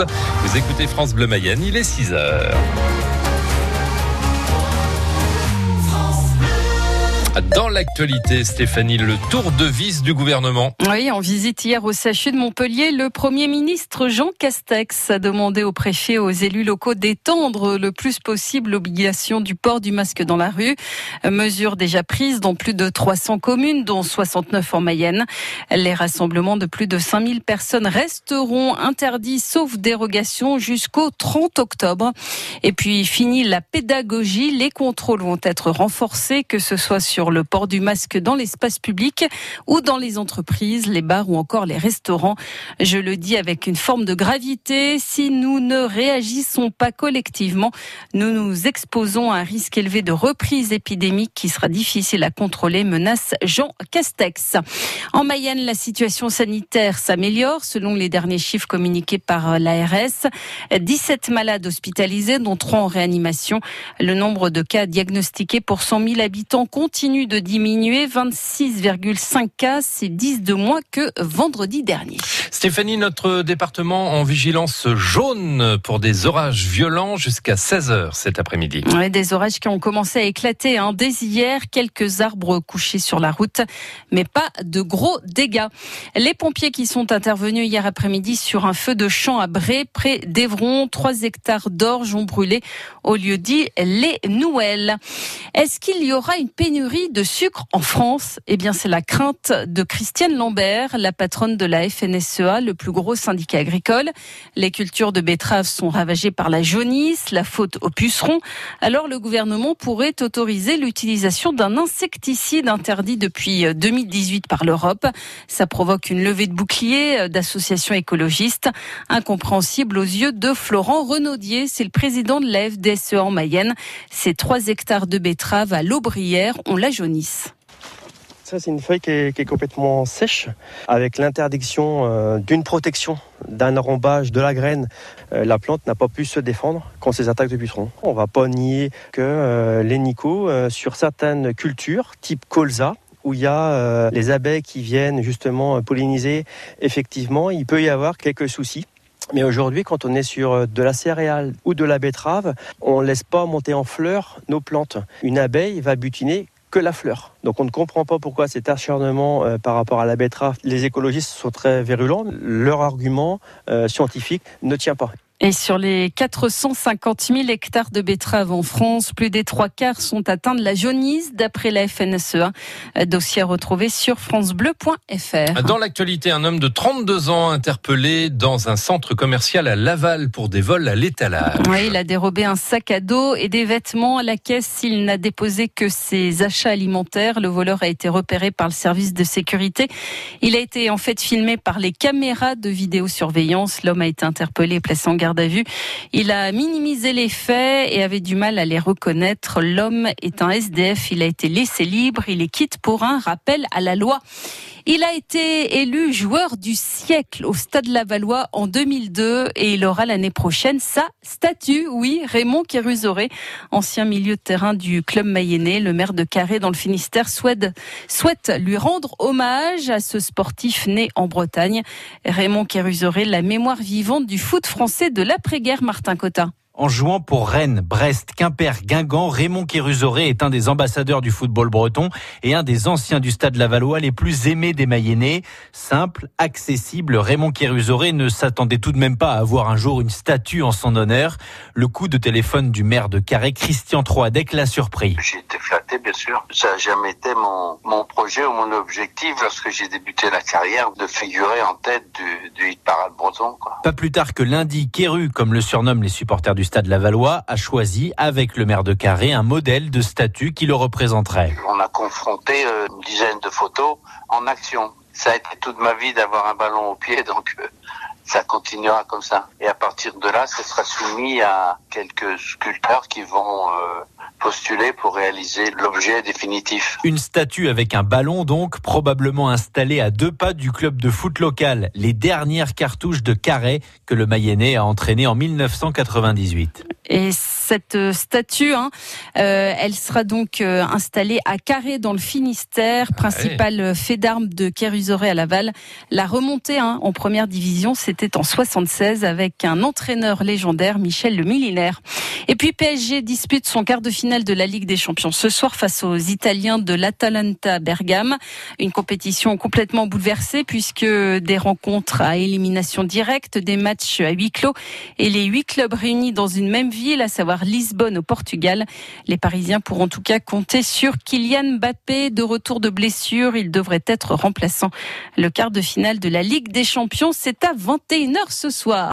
Vous écoutez France Bleu Mayenne, il est 6 heures. Dans l'actualité, Stéphanie, le tour de vis du gouvernement. Oui, en visite hier au CHU de Montpellier, le Premier ministre Jean Castex a demandé au préfet et aux élus locaux d'étendre le plus possible l'obligation du port du masque dans la rue. Mesure déjà prise dans plus de 300 communes, dont 69 en Mayenne. Les rassemblements de plus de 5000 personnes resteront interdits sauf dérogation jusqu'au 30 octobre. Et puis, fini la pédagogie. Les contrôles vont être renforcés, que ce soit sur le port du masque dans l'espace public ou dans les entreprises, les bars ou encore les restaurants. Je le dis avec une forme de gravité, si nous ne réagissons pas collectivement, nous nous exposons à un risque élevé de reprise épidémique qui sera difficile à contrôler, menace Jean Castex. En Mayenne, la situation sanitaire s'améliore selon les derniers chiffres communiqués par l'ARS. 17 malades hospitalisés, dont 3 en réanimation. Le nombre de cas diagnostiqués pour 100 000 habitants continue de diminuer. 26,5 cas, c'est 10 de moins que vendredi dernier. Stéphanie, notre département en vigilance jaune pour des orages violents jusqu'à 16h cet après-midi. des orages qui ont commencé à éclater hein. dès hier. Quelques arbres couchés sur la route, mais pas de gros dégâts. Les pompiers qui sont intervenus hier après-midi sur un feu de champ à Bré, près d'Evron, 3 hectares d'orge ont brûlé au lieu dit les Nouelles. Est-ce qu'il y aura une pénurie de sucre en France Eh bien, c'est la crainte de Christiane Lambert, la patronne de la FNSEA, le plus gros syndicat agricole. Les cultures de betteraves sont ravagées par la jaunisse, la faute aux pucerons. Alors, le gouvernement pourrait autoriser l'utilisation d'un insecticide interdit depuis 2018 par l'Europe. Ça provoque une levée de boucliers d'associations écologistes, incompréhensible aux yeux de Florent Renaudier. C'est le président de la FDSE en Mayenne. Ces trois hectares de betteraves à l'Aubrière, on l'a ça, c'est une feuille qui est, complètement sèche, avec l'interdiction euh, d'une protection, d'un enrombage de la graine. Euh, la plante n'a pas pu se défendre contre ces attaques de pucerons. On ne va pas nier que euh, les nicots, sur certaines cultures, type colza, où il y a les abeilles qui viennent justement polliniser, effectivement, il peut y avoir quelques soucis. Mais aujourd'hui, quand on est sur de la céréale ou de la betterave, on ne laisse pas monter en fleurs nos plantes. Une abeille va butiner que la fleur. Donc on ne comprend pas pourquoi cet acharnement euh, par rapport à la betterave. Les écologistes sont très virulents. Leur argument euh, scientifique ne tient pas. Et sur les 450 000 hectares de betteraves en France, plus des trois quarts sont atteints de la jaunisse, d'après la FNSEA. Dossier retrouvé sur francebleu.fr. Dans l'actualité, un homme de 32 ans interpellé dans un centre commercial à Laval pour des vols à l'étalage. Oui, il a dérobé un sac à dos et des vêtements à la caisse. Il n'a déposé que ses achats alimentaires. Le voleur a été repéré par le service de sécurité. Il a été en fait filmé par les caméras de vidéosurveillance. L'homme a été interpellé et placé en garde Il a minimisé les faits et avait du mal à les reconnaître. L'homme est un SDF. Il a été laissé libre. Il est quitte pour un rappel à la loi. Il a été élu joueur du siècle au Stade Lavallois en 2002 et il aura l'année prochaine sa statue. Oui, Raymond Kérusoré, ancien milieu de terrain du club mayennais, le maire de Carré dans le Finistère, souhaite, lui rendre hommage à ce sportif né en Bretagne. Raymond Kérusoré, la mémoire vivante du foot français de l'après-guerre, Martin Cotta en jouant pour Rennes, Brest, Quimper, Guingamp. Raymond Kérusoré est un des ambassadeurs du football breton et un des anciens du stade Lavallois les plus aimés des Mayennais. Simple, accessible, Raymond Kérusoré ne s'attendait tout de même pas à avoir un jour une statue en son honneur. Le coup de téléphone du maire de Carré, Christian Troadec, l'a surpris. J'ai été flatté, bien sûr. Ça n'a jamais été mon, mon projet ou mon objectif lorsque j'ai débuté la carrière de figurer en tête du, du hit parade breton. Quoi. Pas plus tard que lundi, Kéru, comme le surnomment les supporters du Stade Lavallois a choisi, avec le maire de Carré, un modèle de statue qui le représenterait. On a confronté euh, une dizaine de photos en action. Ça a été toute ma vie d'avoir un ballon au pied, donc euh, ça continuera comme ça. Et à partir de là, ce sera soumis à quelques sculpteurs qui vont euh, postuler pour réaliser l'objet définitif. Une statue avec un ballon donc, probablement installée à deux pas du club de foot local, les dernières cartouches de carré que le Mayennais a entraîné en 1998. Et cette euh, statue, hein, euh, elle sera donc euh, installée à Carré dans le Finistère, principal fait d'armes de Kérusoré à Laval. La remontée hein, en première division, c'était en 76 avec un entraîneur légendaire, Michel le Millénaire. Et puis PSG dispute son quart de de la Ligue des Champions ce soir face aux Italiens de l'Atalanta Bergame. Une compétition complètement bouleversée puisque des rencontres à élimination directe, des matchs à huis clos et les huit clubs réunis dans une même ville, à savoir Lisbonne au Portugal. Les Parisiens pourront en tout cas compter sur Kylian Mbappé de retour de blessure. Il devrait être remplaçant. Le quart de finale de la Ligue des Champions, c'est à 21h ce soir.